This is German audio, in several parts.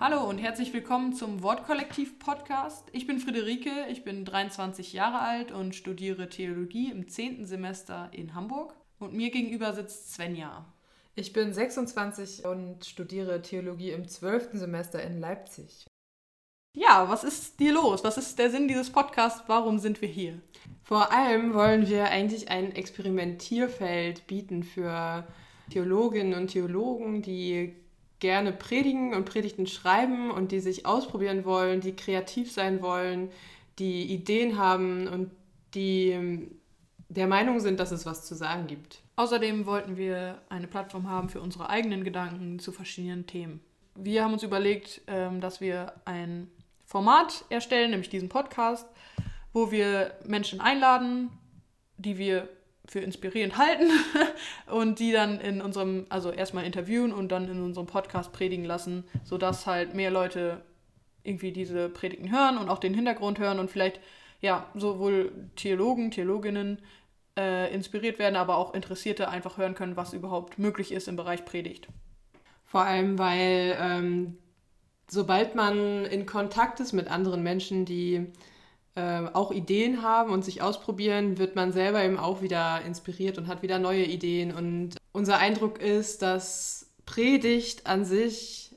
Hallo und herzlich willkommen zum Wortkollektiv Podcast. Ich bin Friederike, ich bin 23 Jahre alt und studiere Theologie im 10. Semester in Hamburg. Und mir gegenüber sitzt Svenja. Ich bin 26 und studiere Theologie im 12. Semester in Leipzig. Ja, was ist dir los? Was ist der Sinn dieses Podcasts? Warum sind wir hier? Vor allem wollen wir eigentlich ein Experimentierfeld bieten für Theologinnen und Theologen, die gerne predigen und Predigten schreiben und die sich ausprobieren wollen, die kreativ sein wollen, die Ideen haben und die ähm, der Meinung sind, dass es was zu sagen gibt. Außerdem wollten wir eine Plattform haben für unsere eigenen Gedanken zu verschiedenen Themen. Wir haben uns überlegt, ähm, dass wir ein Format erstellen, nämlich diesen Podcast, wo wir Menschen einladen, die wir für inspirierend halten und die dann in unserem, also erstmal interviewen und dann in unserem Podcast predigen lassen, sodass halt mehr Leute irgendwie diese Predigten hören und auch den Hintergrund hören und vielleicht ja sowohl Theologen, Theologinnen äh, inspiriert werden, aber auch Interessierte einfach hören können, was überhaupt möglich ist im Bereich Predigt. Vor allem, weil ähm, sobald man in Kontakt ist mit anderen Menschen, die äh, auch Ideen haben und sich ausprobieren, wird man selber eben auch wieder inspiriert und hat wieder neue Ideen. Und unser Eindruck ist, dass Predigt an sich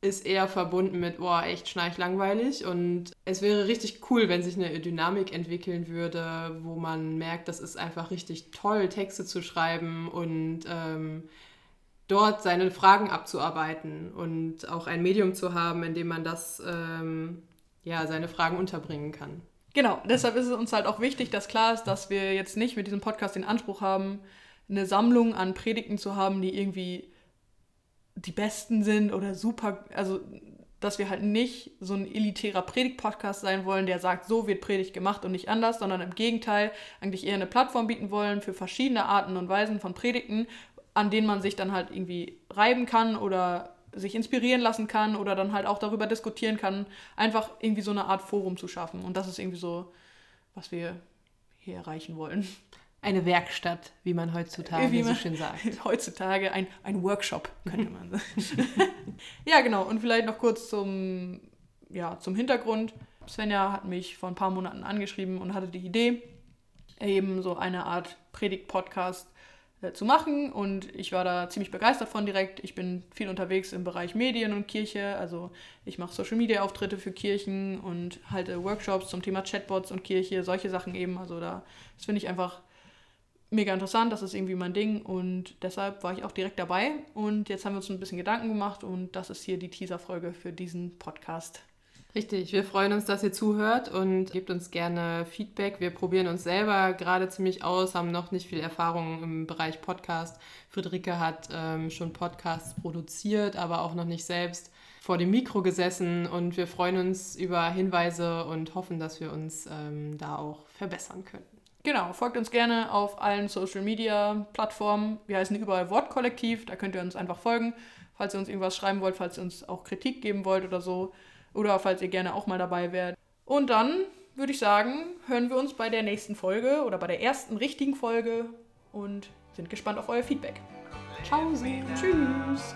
ist eher verbunden mit, boah, echt schnarchlangweilig. Und es wäre richtig cool, wenn sich eine Dynamik entwickeln würde, wo man merkt, das ist einfach richtig toll, Texte zu schreiben und ähm, dort seine Fragen abzuarbeiten und auch ein Medium zu haben, in dem man das, ähm, ja, seine Fragen unterbringen kann. Genau, deshalb ist es uns halt auch wichtig, dass klar ist, dass wir jetzt nicht mit diesem Podcast den Anspruch haben, eine Sammlung an Predigten zu haben, die irgendwie die besten sind oder super, also dass wir halt nicht so ein elitärer Predigt-Podcast sein wollen, der sagt, so wird Predigt gemacht und nicht anders, sondern im Gegenteil eigentlich eher eine Plattform bieten wollen für verschiedene Arten und Weisen von Predigten, an denen man sich dann halt irgendwie reiben kann oder sich inspirieren lassen kann oder dann halt auch darüber diskutieren kann, einfach irgendwie so eine Art Forum zu schaffen. Und das ist irgendwie so, was wir hier erreichen wollen. Eine Werkstatt, wie man heutzutage wie man so schön sagt. Heutzutage ein, ein Workshop, könnte man sagen. ja, genau. Und vielleicht noch kurz zum, ja, zum Hintergrund. Svenja hat mich vor ein paar Monaten angeschrieben und hatte die Idee, eben so eine Art Predigt-Podcast zu machen und ich war da ziemlich begeistert von direkt. Ich bin viel unterwegs im Bereich Medien und Kirche, also ich mache Social Media Auftritte für Kirchen und halte Workshops zum Thema Chatbots und Kirche, solche Sachen eben. Also da das finde ich einfach mega interessant, das ist irgendwie mein Ding und deshalb war ich auch direkt dabei und jetzt haben wir uns ein bisschen Gedanken gemacht und das ist hier die Teaser-Folge für diesen Podcast. Richtig, wir freuen uns, dass ihr zuhört und gebt uns gerne Feedback. Wir probieren uns selber gerade ziemlich aus, haben noch nicht viel Erfahrung im Bereich Podcast. Friederike hat ähm, schon Podcasts produziert, aber auch noch nicht selbst vor dem Mikro gesessen und wir freuen uns über Hinweise und hoffen, dass wir uns ähm, da auch verbessern können. Genau, folgt uns gerne auf allen Social Media Plattformen. Wir heißen überall Wortkollektiv, da könnt ihr uns einfach folgen, falls ihr uns irgendwas schreiben wollt, falls ihr uns auch Kritik geben wollt oder so. Oder falls ihr gerne auch mal dabei wärt. Und dann würde ich sagen, hören wir uns bei der nächsten Folge oder bei der ersten richtigen Folge und sind gespannt auf euer Feedback. Ciao, tschüss.